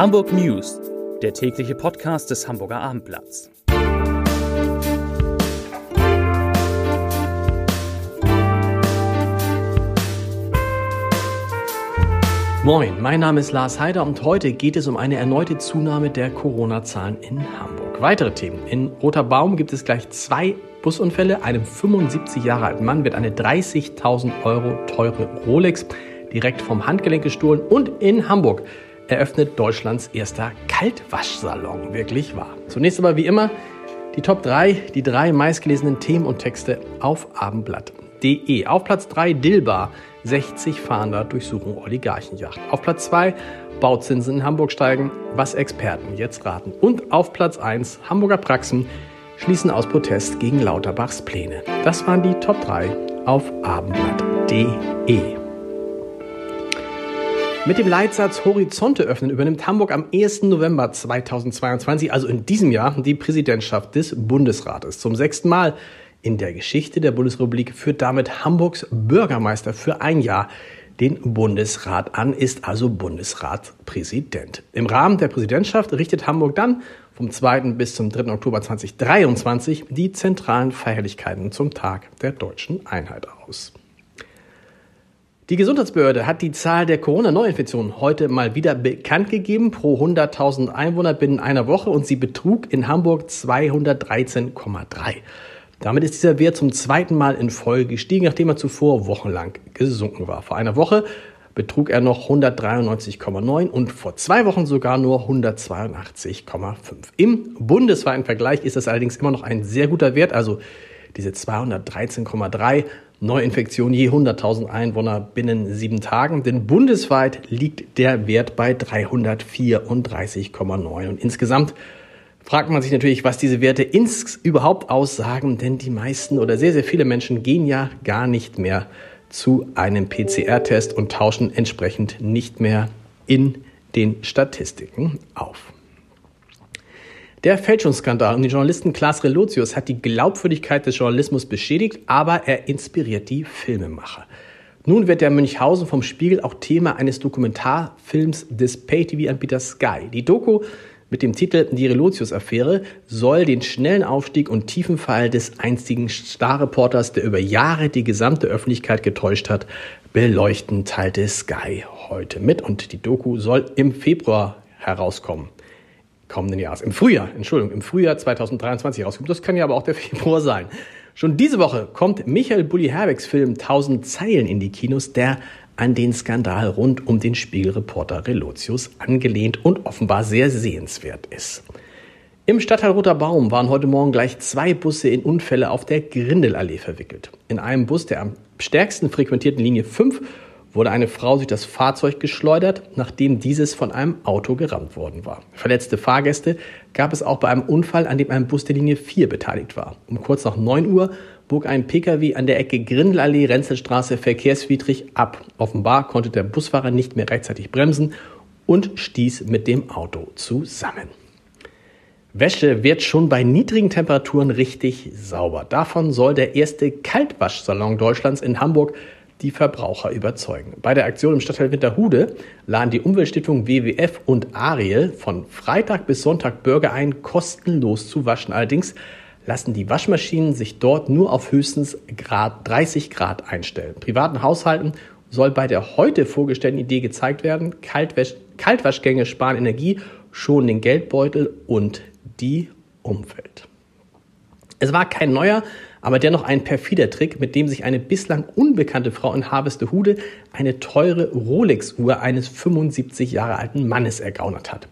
Hamburg News, der tägliche Podcast des Hamburger Abendblatts. Moin, mein Name ist Lars Heider und heute geht es um eine erneute Zunahme der Corona-Zahlen in Hamburg. Weitere Themen. In Roter Baum gibt es gleich zwei Busunfälle. Einem 75 Jahre alten Mann wird eine 30.000 Euro teure Rolex direkt vom Handgelenk gestohlen und in Hamburg eröffnet Deutschlands erster Kaltwaschsalon. Wirklich wahr. Zunächst aber wie immer die Top 3, die drei meistgelesenen Themen und Texte auf abendblatt.de. Auf Platz 3 Dilbar, 60 Fahnder durchsuchen Oligarchenjacht. Auf Platz 2 Bauzinsen in Hamburg steigen, was Experten jetzt raten. Und auf Platz 1 Hamburger Praxen schließen aus Protest gegen Lauterbachs Pläne. Das waren die Top 3 auf abendblatt.de. Mit dem Leitsatz Horizonte öffnen übernimmt Hamburg am 1. November 2022, also in diesem Jahr, die Präsidentschaft des Bundesrates. Zum sechsten Mal in der Geschichte der Bundesrepublik führt damit Hamburgs Bürgermeister für ein Jahr den Bundesrat an, ist also Bundesratpräsident. Im Rahmen der Präsidentschaft richtet Hamburg dann vom 2. bis zum 3. Oktober 2023 die zentralen Feierlichkeiten zum Tag der deutschen Einheit aus. Die Gesundheitsbehörde hat die Zahl der Corona-Neuinfektionen heute mal wieder bekannt gegeben pro 100.000 Einwohner binnen einer Woche und sie betrug in Hamburg 213,3. Damit ist dieser Wert zum zweiten Mal in Folge gestiegen, nachdem er zuvor wochenlang gesunken war. Vor einer Woche betrug er noch 193,9 und vor zwei Wochen sogar nur 182,5. Im bundesweiten Vergleich ist das allerdings immer noch ein sehr guter Wert, also diese 213,3 Neuinfektionen je 100.000 Einwohner binnen sieben Tagen, denn bundesweit liegt der Wert bei 334,9 und insgesamt fragt man sich natürlich, was diese Werte ins überhaupt aussagen, denn die meisten oder sehr, sehr viele Menschen gehen ja gar nicht mehr zu einem PCR-Test und tauschen entsprechend nicht mehr in den Statistiken auf. Der Fälschungsskandal um den Journalisten Klaas Relotius hat die Glaubwürdigkeit des Journalismus beschädigt, aber er inspiriert die Filmemacher. Nun wird der Münchhausen vom Spiegel auch Thema eines Dokumentarfilms des Pay-TV-Anbieters Sky. Die Doku mit dem Titel Die Relotius-Affäre soll den schnellen Aufstieg und tiefen Fall des einstigen Starreporters, der über Jahre die gesamte Öffentlichkeit getäuscht hat, beleuchten, teilte Sky heute mit. Und die Doku soll im Februar herauskommen kommenden Jahres. Im Frühjahr, Entschuldigung, im Frühjahr 2023 rauskommt. Das kann ja aber auch der Februar sein. Schon diese Woche kommt Michael Bulli Herwegs Film 1000 Zeilen in die Kinos, der an den Skandal rund um den Spiegelreporter Relotius angelehnt und offenbar sehr sehenswert ist. Im Stadtteil Roter Baum waren heute Morgen gleich zwei Busse in Unfälle auf der Grindelallee verwickelt. In einem Bus der am stärksten frequentierten Linie 5 wurde eine Frau durch das Fahrzeug geschleudert, nachdem dieses von einem Auto gerammt worden war. Verletzte Fahrgäste gab es auch bei einem Unfall, an dem ein Bus der Linie 4 beteiligt war. Um kurz nach 9 Uhr bog ein Pkw an der Ecke Grindelallee Renzelstraße verkehrswidrig ab. Offenbar konnte der Busfahrer nicht mehr rechtzeitig bremsen und stieß mit dem Auto zusammen. Wäsche wird schon bei niedrigen Temperaturen richtig sauber. Davon soll der erste Kaltwaschsalon Deutschlands in Hamburg die Verbraucher überzeugen. Bei der Aktion im Stadtteil Winterhude laden die Umweltstiftung WWF und Ariel von Freitag bis Sonntag Bürger ein, kostenlos zu waschen. Allerdings lassen die Waschmaschinen sich dort nur auf höchstens Grad 30 Grad einstellen. Privaten Haushalten soll bei der heute vorgestellten Idee gezeigt werden, Kaltwasch Kaltwaschgänge sparen Energie, schonen den Geldbeutel und die Umwelt. Es war kein neuer, aber dennoch ein perfider Trick, mit dem sich eine bislang unbekannte Frau in Harvestehude eine teure Rolex-Uhr eines 75 Jahre alten Mannes ergaunert hat.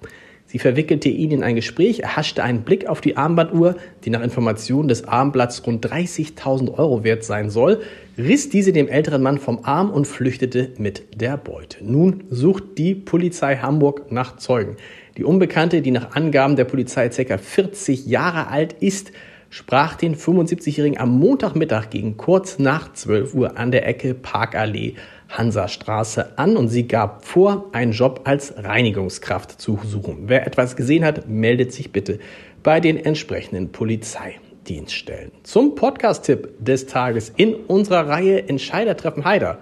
Sie verwickelte ihn in ein Gespräch, erhaschte einen Blick auf die Armbanduhr, die nach Informationen des Armblatts rund 30.000 Euro wert sein soll, riss diese dem älteren Mann vom Arm und flüchtete mit der Beute. Nun sucht die Polizei Hamburg nach Zeugen. Die Unbekannte, die nach Angaben der Polizei ca. 40 Jahre alt ist, sprach den 75-Jährigen am Montagmittag gegen kurz nach 12 Uhr an der Ecke Parkallee Hansastraße an und sie gab vor, einen Job als Reinigungskraft zu suchen. Wer etwas gesehen hat, meldet sich bitte bei den entsprechenden Polizeidienststellen. Zum Podcast-Tipp des Tages in unserer Reihe Entscheider treffen Heider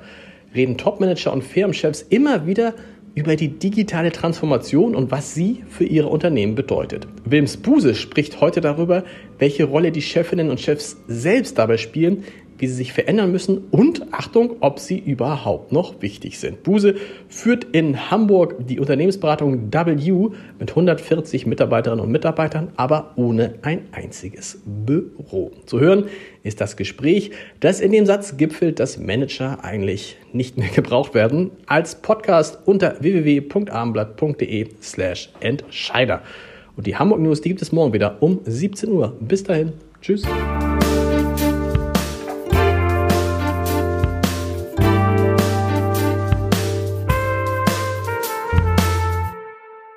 reden Topmanager und Firmenchefs immer wieder über die digitale Transformation und was sie für ihre Unternehmen bedeutet. Wilms Buse spricht heute darüber, welche Rolle die Chefinnen und Chefs selbst dabei spielen, wie sie sich verändern müssen und Achtung, ob sie überhaupt noch wichtig sind. Buse führt in Hamburg die Unternehmensberatung W mit 140 Mitarbeiterinnen und Mitarbeitern, aber ohne ein einziges Büro. Zu hören ist das Gespräch, das in dem Satz gipfelt, dass Manager eigentlich nicht mehr gebraucht werden, als Podcast unter www.abendblatt.de slash Entscheider. Und die Hamburg News, die gibt es morgen wieder um 17 Uhr. Bis dahin. Tschüss.